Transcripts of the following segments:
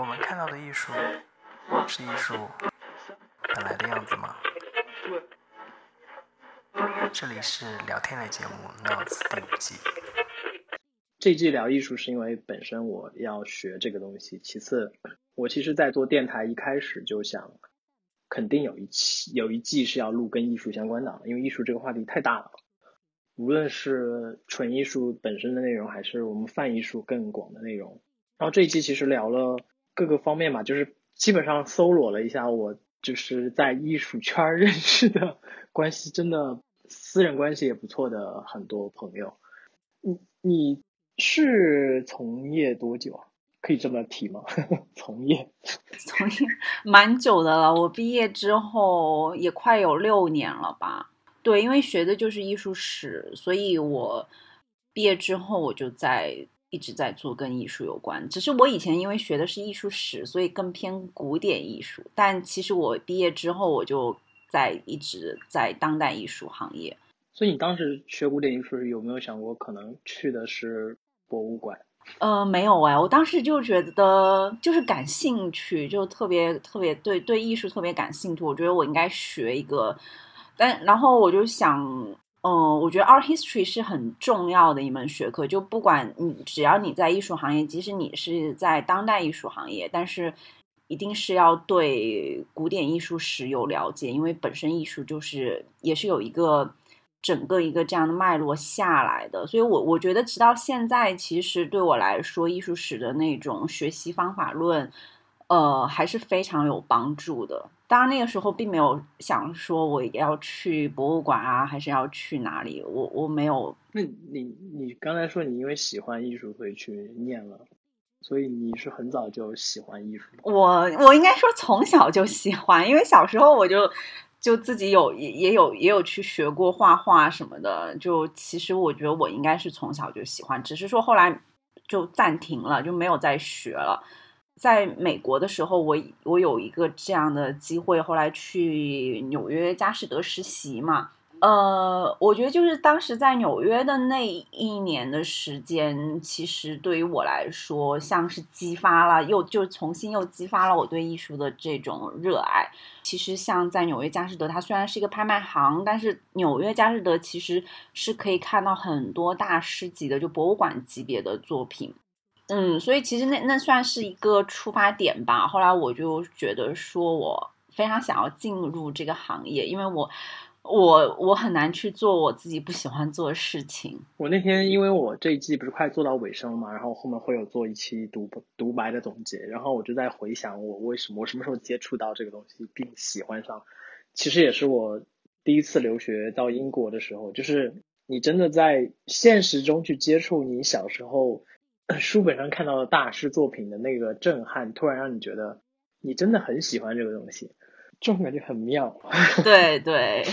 我们看到的艺术是艺术本来的样子吗？这里是聊天类节目《Notes》第五季。这季聊艺术是因为本身我要学这个东西，其次我其实，在做电台一开始就想，肯定有一期有一季是要录跟艺术相关的，因为艺术这个话题太大了，无论是纯艺术本身的内容，还是我们泛艺术更广的内容。然后这一期其实聊了各个方面嘛，就是基本上搜罗了一下我就是在艺术圈认识的关系真的私人关系也不错的很多朋友。你你是从业多久啊？可以这么提吗？从业 从业蛮久的了，我毕业之后也快有六年了吧。对，因为学的就是艺术史，所以我毕业之后我就在。一直在做跟艺术有关，只是我以前因为学的是艺术史，所以更偏古典艺术。但其实我毕业之后，我就在一直在当代艺术行业。所以你当时学古典艺术，有没有想过可能去的是博物馆？呃，没有哎，我当时就觉得就是感兴趣，就特别特别对对艺术特别感兴趣。我觉得我应该学一个，但然后我就想。嗯，我觉得 art history 是很重要的一门学科。就不管你，只要你在艺术行业，即使你是在当代艺术行业，但是一定是要对古典艺术史有了解，因为本身艺术就是也是有一个整个一个这样的脉络下来的。所以，我我觉得直到现在，其实对我来说，艺术史的那种学习方法论，呃，还是非常有帮助的。当然，那个时候并没有想说我要去博物馆啊，还是要去哪里？我我没有。那你你刚才说你因为喜欢艺术所以去念了，所以你是很早就喜欢艺术？我我应该说从小就喜欢，因为小时候我就就自己有也也有也有去学过画画什么的。就其实我觉得我应该是从小就喜欢，只是说后来就暂停了，就没有再学了。在美国的时候，我我有一个这样的机会，后来去纽约佳士得实习嘛。呃，我觉得就是当时在纽约的那一年的时间，其实对于我来说，像是激发了，又就重新又激发了我对艺术的这种热爱。其实像在纽约佳士得，它虽然是一个拍卖行，但是纽约佳士得其实是可以看到很多大师级的，就博物馆级别的作品。嗯，所以其实那那算是一个出发点吧。后来我就觉得说，我非常想要进入这个行业，因为我我我很难去做我自己不喜欢做的事情。我那天因为我这一季不是快做到尾声了嘛，然后后面会有做一期独独白的总结，然后我就在回想我为什么我什么时候接触到这个东西并喜欢上。其实也是我第一次留学到英国的时候，就是你真的在现实中去接触你小时候。书本上看到的大师作品的那个震撼，突然让你觉得你真的很喜欢这个东西，这种感觉很妙。对对，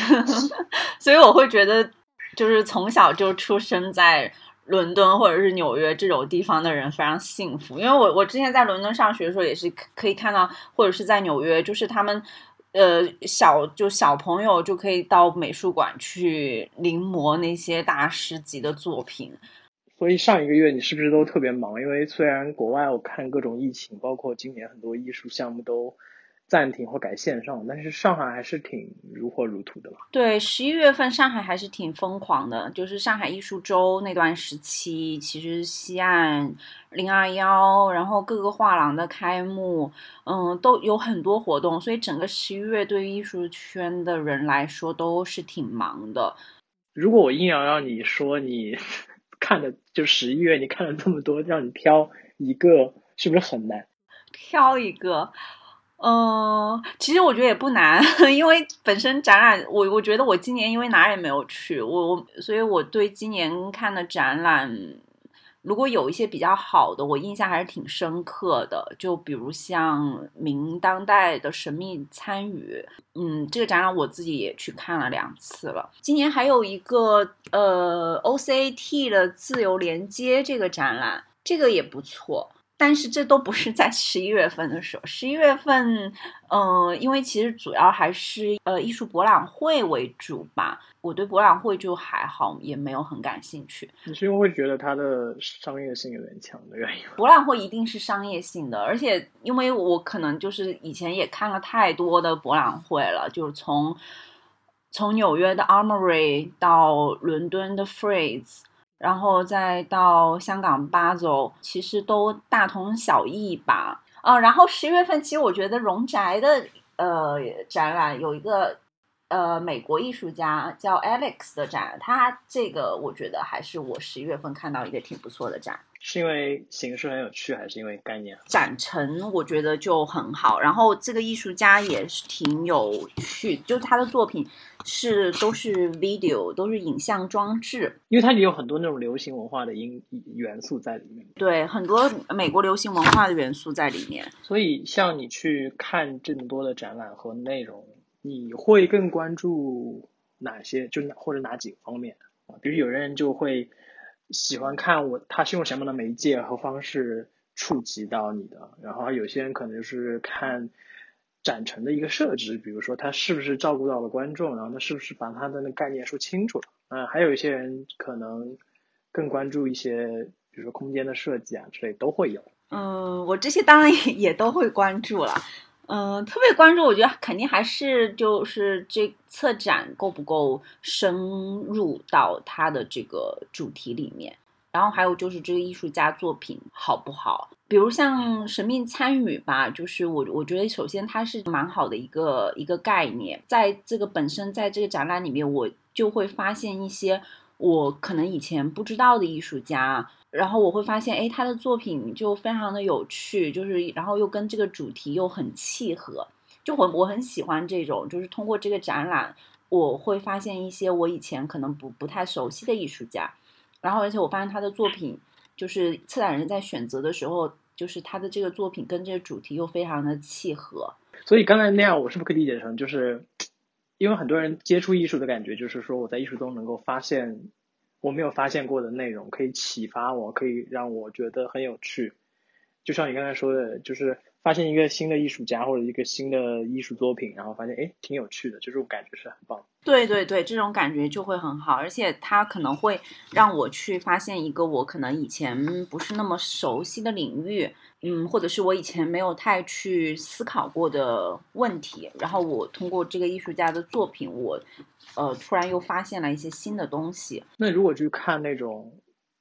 所以我会觉得，就是从小就出生在伦敦或者是纽约这种地方的人非常幸福。因为我我之前在伦敦上学的时候，也是可以看到，或者是在纽约，就是他们呃小就小朋友就可以到美术馆去临摹那些大师级的作品。所以上一个月你是不是都特别忙？因为虽然国外我看各种疫情，包括今年很多艺术项目都暂停或改线上，但是上海还是挺如火如荼的吧。对，十一月份上海还是挺疯狂的，就是上海艺术周那段时期，其实西岸零二幺，然后各个画廊的开幕，嗯，都有很多活动，所以整个十一月对于艺术圈的人来说都是挺忙的。如果我硬要让你说你。看的就十一月，你看了这么多，让你挑一个，是不是很难？挑一个，嗯，其实我觉得也不难，因为本身展览，我我觉得我今年因为哪也没有去，我我，所以我对今年看的展览。如果有一些比较好的，我印象还是挺深刻的。就比如像明当代的神秘参与，嗯，这个展览我自己也去看了两次了。今年还有一个呃 OCAT 的自由连接这个展览，这个也不错。但是这都不是在十一月份的时候，十一月份，呃，因为其实主要还是呃艺术博览会为主吧。我对博览会就还好，也没有很感兴趣。你是因为会觉得它的商业性有点强的原因？博览会一定是商业性的，而且因为我可能就是以前也看了太多的博览会了，就是从从纽约的 Armory 到伦敦的 Frieze。然后再到香港八走，其实都大同小异吧。啊，然后十月份，其实我觉得荣宅的呃展览有一个呃美国艺术家叫 Alex 的展，他这个我觉得还是我十一月份看到一个挺不错的展。是因为形式很有趣，还是因为概念？展陈我觉得就很好，然后这个艺术家也是挺有趣，就是他的作品是都是 video，都是影像装置，因为它也有很多那种流行文化的因元素在里面。对，很多美国流行文化的元素在里面。所以，像你去看这么多的展览和内容，你会更关注哪些？就哪或者哪几个方面？比如有人就会。喜欢看我他是用什么样的媒介和方式触及到你的，然后有些人可能就是看展陈的一个设置，比如说他是不是照顾到了观众，然后他是不是把他的那概念说清楚了，嗯，还有一些人可能更关注一些，比如说空间的设计啊之类都会有。嗯，我这些当然也也都会关注了。嗯，特别关注，我觉得肯定还是就是这策展够不够深入到它的这个主题里面，然后还有就是这个艺术家作品好不好？比如像神秘参与吧，就是我我觉得首先它是蛮好的一个一个概念，在这个本身在这个展览里面，我就会发现一些我可能以前不知道的艺术家。然后我会发现，哎，他的作品就非常的有趣，就是然后又跟这个主题又很契合，就我我很喜欢这种，就是通过这个展览，我会发现一些我以前可能不不太熟悉的艺术家，然后而且我发现他的作品，就是策展人在选择的时候，就是他的这个作品跟这个主题又非常的契合。所以刚才那样，我是不是可以理解成，就是因为很多人接触艺术的感觉，就是说我在艺术中能够发现。我没有发现过的内容，可以启发我，可以让我觉得很有趣。就像你刚才说的，就是发现一个新的艺术家或者一个新的艺术作品，然后发现哎挺有趣的，就这种感觉是很棒。对对对，这种感觉就会很好，而且它可能会让我去发现一个我可能以前不是那么熟悉的领域。嗯，或者是我以前没有太去思考过的问题，然后我通过这个艺术家的作品，我呃突然又发现了一些新的东西。那如果去看那种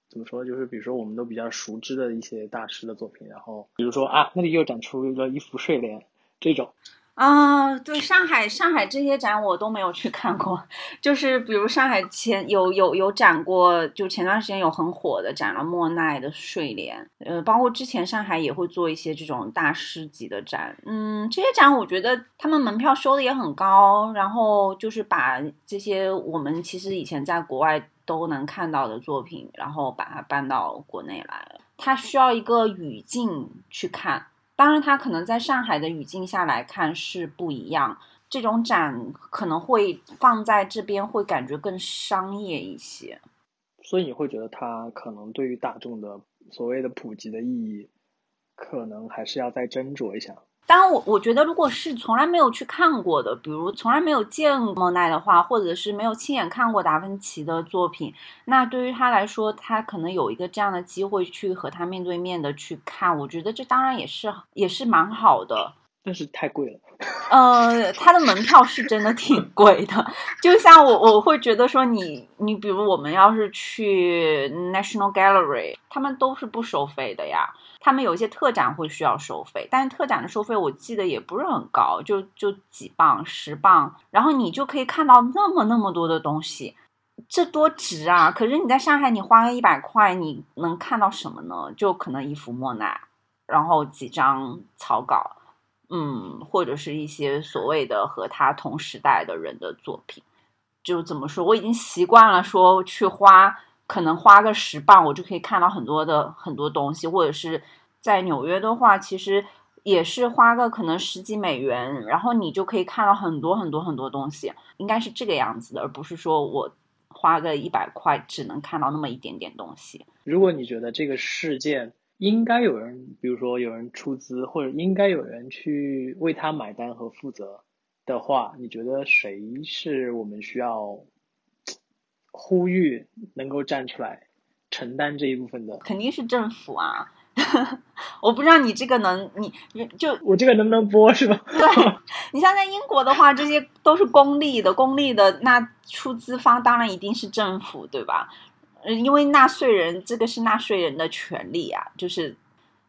怎么说，就是比如说我们都比较熟知的一些大师的作品，然后比如说啊，那里又展出了一幅睡莲这种。啊，对，上海上海这些展我都没有去看过，就是比如上海前有有有展过，就前段时间有很火的展了莫奈的睡莲，呃，包括之前上海也会做一些这种大师级的展，嗯，这些展我觉得他们门票收的也很高，然后就是把这些我们其实以前在国外都能看到的作品，然后把它搬到国内来了，它需要一个语境去看。当然，它可能在上海的语境下来看是不一样。这种展可能会放在这边，会感觉更商业一些。所以你会觉得它可能对于大众的所谓的普及的意义，可能还是要再斟酌一下。当然，我我觉得，如果是从来没有去看过的，比如从来没有见莫奈的话，或者是没有亲眼看过达芬奇的作品，那对于他来说，他可能有一个这样的机会去和他面对面的去看，我觉得这当然也是也是蛮好的。但是太贵了。呃，他的门票是真的挺贵的，就像我我会觉得说，你你比如我们要是去 National Gallery，他们都是不收费的呀。他们有一些特展会需要收费，但是特展的收费我记得也不是很高，就就几磅、十磅，然后你就可以看到那么那么多的东西，这多值啊！可是你在上海，你花个一百块，你能看到什么呢？就可能一幅莫奈，然后几张草稿，嗯，或者是一些所谓的和他同时代的人的作品。就怎么说，我已经习惯了说去花。可能花个十磅，我就可以看到很多的很多东西，或者是在纽约的话，其实也是花个可能十几美元，然后你就可以看到很多很多很多东西，应该是这个样子的，而不是说我花个一百块只能看到那么一点点东西。如果你觉得这个事件应该有人，比如说有人出资，或者应该有人去为他买单和负责的话，你觉得谁是我们需要呼吁能够站出来承担这一部分的？肯定是政府啊！我不知道你这个能，你你就我这个能不能播是吧？对你像在英国的话，这些都是公立的，公立的那出资方当然一定是政府，对吧？嗯，因为纳税人这个是纳税人的权利啊，就是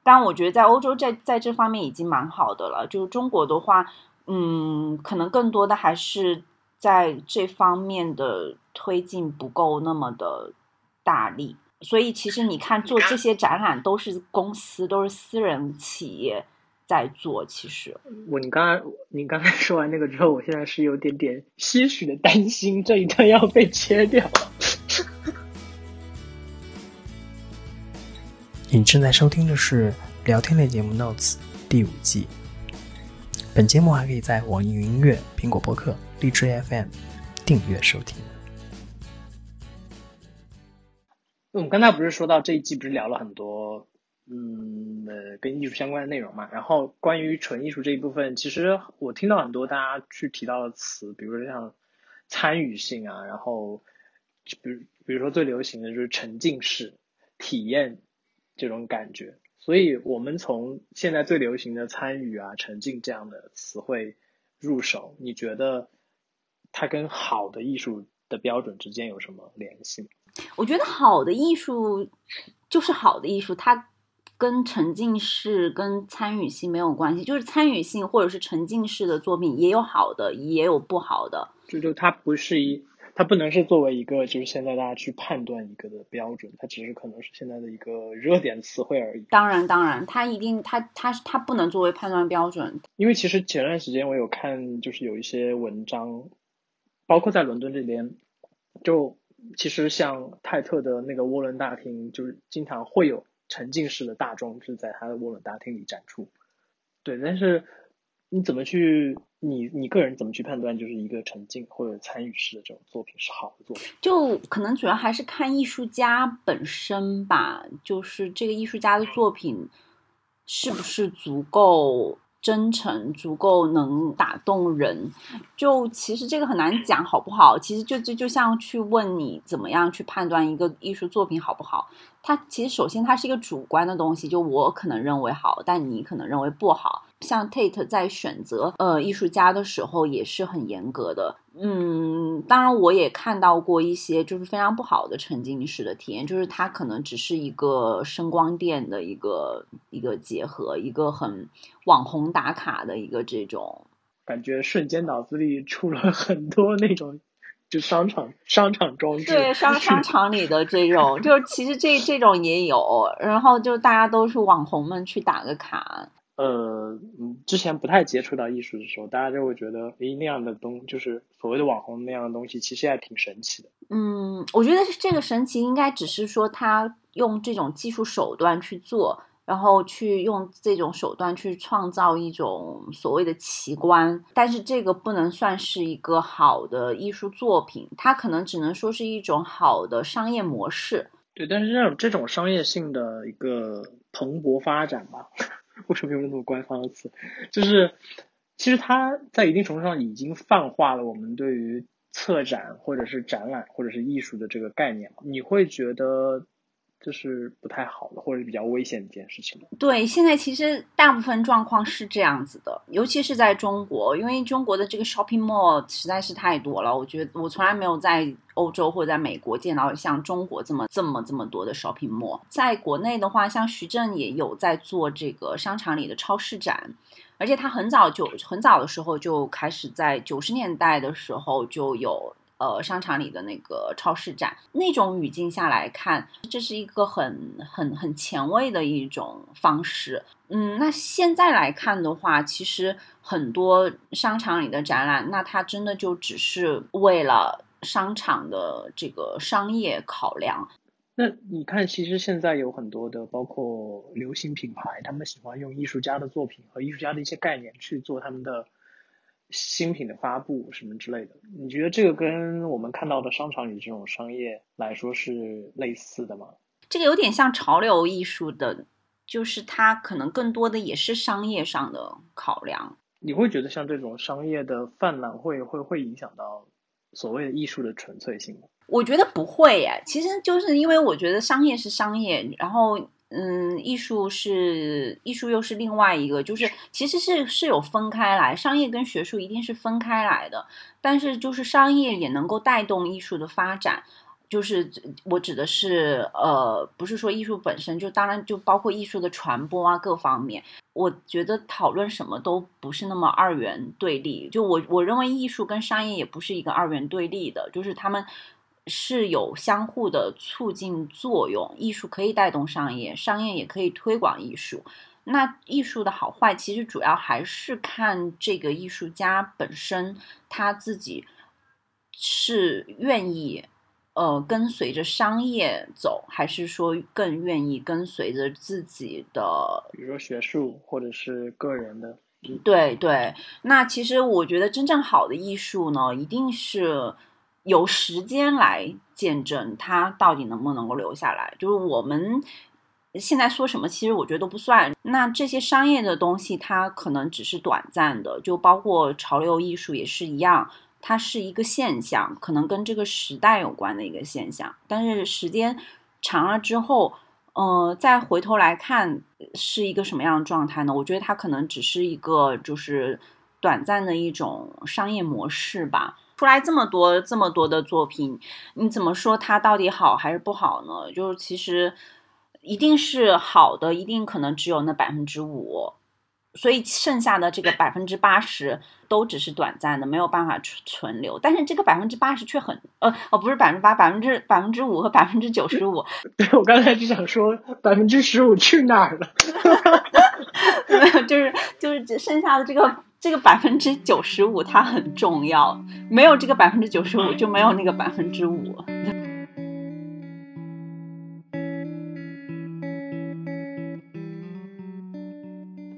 当然我觉得在欧洲在在这方面已经蛮好的了，就是中国的话，嗯，可能更多的还是在这方面的推进不够那么的大力。所以其实你看，做这些展览都是公司，都是私人企业在做。其实我你刚才你刚才说完那个之后，我现在是有点点些许的担心，这一段要被切掉。你正在收听的是聊天类节目《Notes》第五季。本节目还可以在网易云音乐、苹果播客、荔枝 FM 订阅收听。我们刚才不是说到这一季不是聊了很多，嗯呃跟艺术相关的内容嘛？然后关于纯艺术这一部分，其实我听到很多大家去提到的词，比如说像参与性啊，然后比如比如说最流行的就是沉浸式体验这种感觉。所以我们从现在最流行的参与啊、沉浸这样的词汇入手，你觉得它跟好的艺术的标准之间有什么联系？我觉得好的艺术就是好的艺术，它跟沉浸式、跟参与性没有关系。就是参与性或者是沉浸式的作品，也有好的，也有不好的。就就它不是一，它不能是作为一个就是现在大家去判断一个的标准，它只是可能是现在的一个热点词汇而已。当然，当然，它一定，它它它不能作为判断标准。因为其实前段时间我有看，就是有一些文章，包括在伦敦这边，就。其实像泰特的那个涡轮大厅，就是经常会有沉浸式的大装置在它的涡轮大厅里展出。对，但是你怎么去你你个人怎么去判断，就是一个沉浸或者参与式的这种作品是好的作品？就可能主要还是看艺术家本身吧，就是这个艺术家的作品是不是足够。真诚足够能打动人，就其实这个很难讲好不好。其实就就就像去问你怎么样去判断一个艺术作品好不好。它其实首先它是一个主观的东西，就我可能认为好，但你可能认为不好。像 Tate 在选择呃艺术家的时候也是很严格的。嗯，当然我也看到过一些就是非常不好的沉浸式的体验，就是它可能只是一个声光电的一个一个结合，一个很网红打卡的一个这种感觉，瞬间脑子里出了很多那种就商场商场装置，对商 商场里的这种，就是其实这这种也有，然后就大家都是网红们去打个卡。呃，之前不太接触到艺术的时候，大家就会觉得，诶，那样的东就是所谓的网红那样的东西，其实还挺神奇的。嗯，我觉得这个神奇应该只是说他用这种技术手段去做，然后去用这种手段去创造一种所谓的奇观，但是这个不能算是一个好的艺术作品，它可能只能说是一种好的商业模式。对，但是这种这种商业性的一个蓬勃发展吧。为什么用那么官方的词？就是其实它在一定程度上已经泛化了我们对于策展或者是展览或者是艺术的这个概念。你会觉得这是不太好的，或者比较危险的一件事情？对，现在其实大部分状况是这样子的，尤其是在中国，因为中国的这个 shopping mall 实在是太多了。我觉得我从来没有在欧洲或者在美国见到像中国这么这么这么多的 shopping mall。在国内的话，像徐正也有在做这个商场里的超市展，而且他很早就很早的时候就开始在九十年代的时候就有。呃，商场里的那个超市展，那种语境下来看，这是一个很很很前卫的一种方式。嗯，那现在来看的话，其实很多商场里的展览，那它真的就只是为了商场的这个商业考量。那你看，其实现在有很多的，包括流行品牌，他们喜欢用艺术家的作品和艺术家的一些概念去做他们的。新品的发布什么之类的，你觉得这个跟我们看到的商场里这种商业来说是类似的吗？这个有点像潮流艺术的就是它可能更多的也是商业上的考量。你会觉得像这种商业的泛滥会会会影响到所谓的艺术的纯粹性吗？我觉得不会耶，其实就是因为我觉得商业是商业，然后嗯，艺术是艺术又是另外一个，就是其实是是有分开来，商业跟学术一定是分开来的，但是就是商业也能够带动艺术的发展。就是我指的是，呃，不是说艺术本身就，当然就包括艺术的传播啊，各方面。我觉得讨论什么都不是那么二元对立。就我我认为艺术跟商业也不是一个二元对立的，就是他们是有相互的促进作用。艺术可以带动商业，商业也可以推广艺术。那艺术的好坏，其实主要还是看这个艺术家本身他自己是愿意。呃，跟随着商业走，还是说更愿意跟随着自己的，比如说学术或者是个人的？对对，那其实我觉得真正好的艺术呢，一定是由时间来见证它到底能不能够留下来。就是我们现在说什么，其实我觉得都不算。那这些商业的东西，它可能只是短暂的，就包括潮流艺术也是一样。它是一个现象，可能跟这个时代有关的一个现象，但是时间长了之后，呃，再回头来看是一个什么样的状态呢？我觉得它可能只是一个就是短暂的一种商业模式吧。出来这么多这么多的作品，你怎么说它到底好还是不好呢？就是其实一定是好的，一定可能只有那百分之五。所以剩下的这个百分之八十都只是短暂的，没有办法存存留。但是这个百分之八十却很呃哦，不是百分之八，百分之百分之五和百分之九十五。对我刚才就想说百分之十五去哪儿了？没 有，就是就是剩下的这个这个百分之九十五它很重要，没有这个百分之九十五就没有那个百分之五。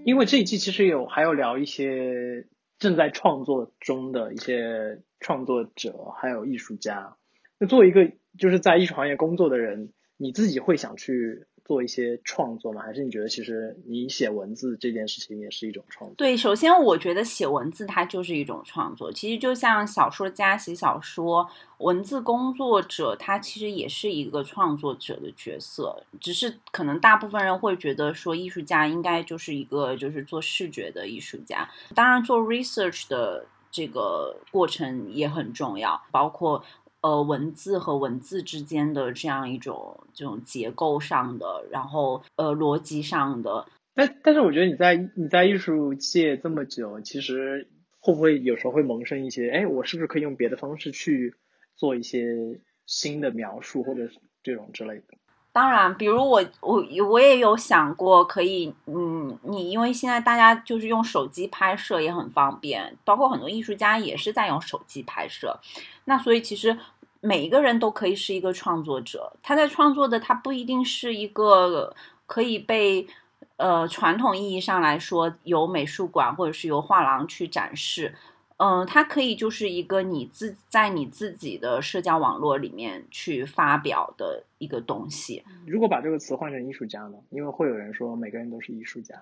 因为这一季其实有还有聊一些正在创作中的一些创作者，还有艺术家。那作为一个就是在艺术行业工作的人，你自己会想去？做一些创作吗？还是你觉得其实你写文字这件事情也是一种创作？对，首先我觉得写文字它就是一种创作。其实就像小说家写小说，文字工作者他其实也是一个创作者的角色。只是可能大部分人会觉得说，艺术家应该就是一个就是做视觉的艺术家。当然，做 research 的这个过程也很重要，包括。呃，文字和文字之间的这样一种这种结构上的，然后呃逻辑上的。但但是我觉得你在你在艺术界这么久，其实会不会有时候会萌生一些，哎，我是不是可以用别的方式去做一些新的描述，或者这种之类的？当然，比如我我我也有想过，可以嗯，你因为现在大家就是用手机拍摄也很方便，包括很多艺术家也是在用手机拍摄。那所以其实每一个人都可以是一个创作者，他在创作的他不一定是一个可以被呃传统意义上来说由美术馆或者是由画廊去展示，嗯，它可以就是一个你自在你自己的社交网络里面去发表的一个东西。如果把这个词换成艺术家呢？因为会有人说每个人都是艺术家。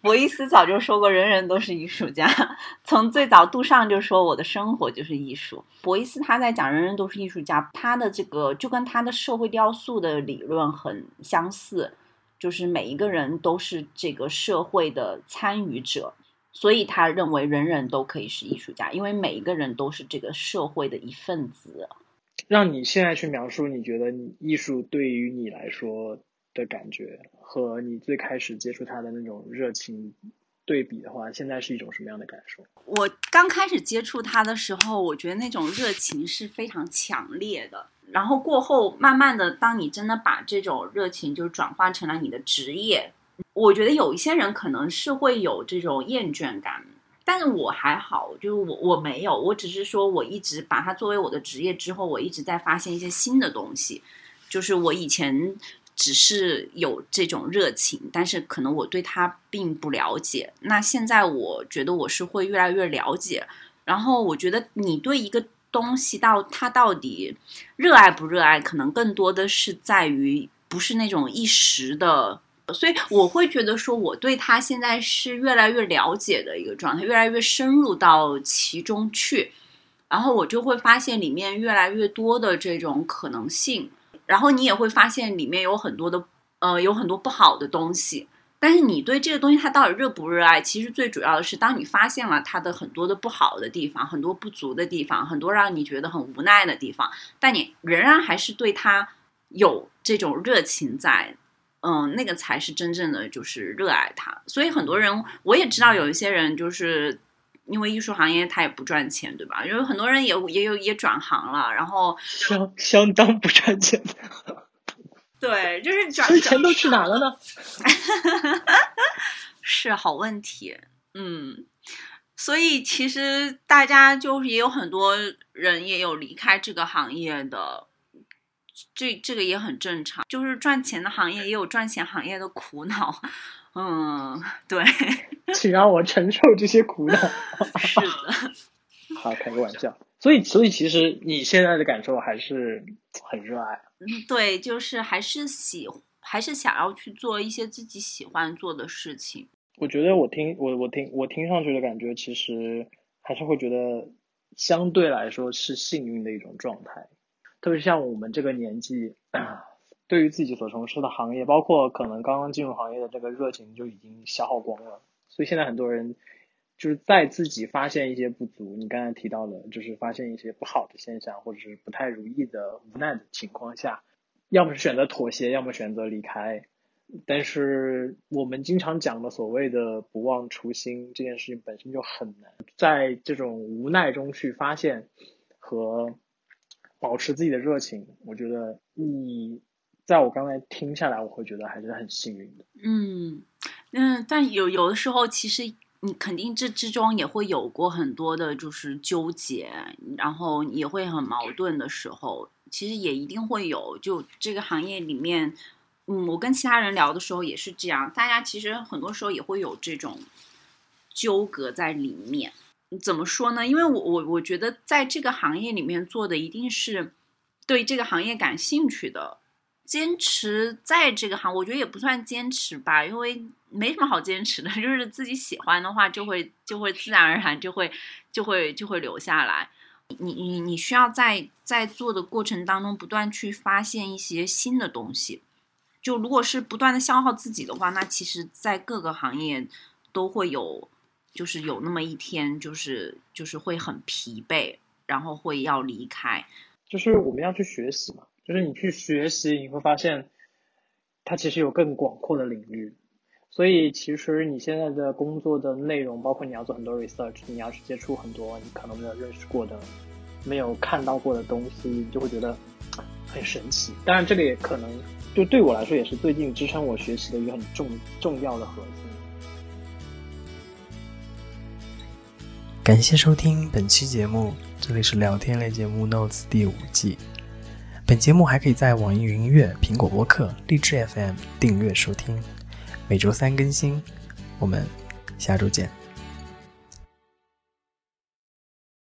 博伊斯早就说过，人人都是艺术家。从最早杜尚就说，我的生活就是艺术。博伊斯他在讲人人都是艺术家，他的这个就跟他的社会雕塑的理论很相似，就是每一个人都是这个社会的参与者，所以他认为人人都可以是艺术家，因为每一个人都是这个社会的一份子。让你现在去描述，你觉得艺术对于你来说？的感觉和你最开始接触他的那种热情对比的话，现在是一种什么样的感受？我刚开始接触他的时候，我觉得那种热情是非常强烈的。然后过后，慢慢的，当你真的把这种热情就转化成了你的职业，我觉得有一些人可能是会有这种厌倦感，但是我还好，就是我我没有，我只是说我一直把它作为我的职业之后，我一直在发现一些新的东西，就是我以前。只是有这种热情，但是可能我对它并不了解。那现在我觉得我是会越来越了解。然后我觉得你对一个东西到他到底热爱不热爱，可能更多的是在于不是那种一时的所以我会觉得说，我对他现在是越来越了解的一个状态，越来越深入到其中去，然后我就会发现里面越来越多的这种可能性，然后你也会发现里面有很多的呃有很多不好的东西。但是你对这个东西它到底热不热爱？其实最主要的是，当你发现了它的很多的不好的地方、很多不足的地方、很多让你觉得很无奈的地方，但你仍然还是对它有这种热情在，嗯，那个才是真正的就是热爱它。所以很多人我也知道，有一些人就是因为艺术行业它也不赚钱，对吧？因为很多人也也有也转行了，然后相相当不赚钱。对，就是 转钱都去哪了呢？是好问题，嗯，所以其实大家就是也有很多人也有离开这个行业的，这这个也很正常。就是赚钱的行业也有赚钱行业的苦恼，嗯，对，请让我承受这些苦恼。是的，好，开个玩笑。所以，所以其实你现在的感受还是很热爱。嗯，对，就是还是喜，还是想要去做一些自己喜欢做的事情。我觉得我听我我听我听上去的感觉，其实还是会觉得相对来说是幸运的一种状态。特别是像我们这个年纪，对于自己所从事的行业，包括可能刚刚进入行业的这个热情就已经消耗光了。所以现在很多人。就是在自己发现一些不足，你刚才提到的，就是发现一些不好的现象，或者是不太如意的无奈的情况下，要么是选择妥协，要么选择离开。但是我们经常讲的所谓的不忘初心这件事情本身就很难，在这种无奈中去发现和保持自己的热情，我觉得你在我刚才听下来，我会觉得还是很幸运的。嗯嗯，但有有的时候其实。你肯定这之中也会有过很多的，就是纠结，然后也会很矛盾的时候，其实也一定会有。就这个行业里面，嗯，我跟其他人聊的时候也是这样，大家其实很多时候也会有这种纠葛在里面。怎么说呢？因为我我我觉得在这个行业里面做的一定是对这个行业感兴趣的。坚持在这个行，我觉得也不算坚持吧，因为没什么好坚持的，就是自己喜欢的话，就会就会自然而然就会就会就会留下来。你你你需要在在做的过程当中不断去发现一些新的东西。就如果是不断的消耗自己的话，那其实，在各个行业都会有，就是有那么一天，就是就是会很疲惫，然后会要离开。就是我们要去学习嘛。就是你去学习，你会发现，它其实有更广阔的领域。所以其实你现在的工作的内容，包括你要做很多 research，你要去接触很多你可能没有认识过的、没有看到过的东西，你就会觉得很神奇。当然，这个也可能就对我来说，也是最近支撑我学习的一个很重重要的核心。感谢收听本期节目，这里是聊天类节目 Notes 第五季。本节目还可以在网易云音乐、苹果播客、荔枝 FM 订阅收听，每周三更新。我们下周见。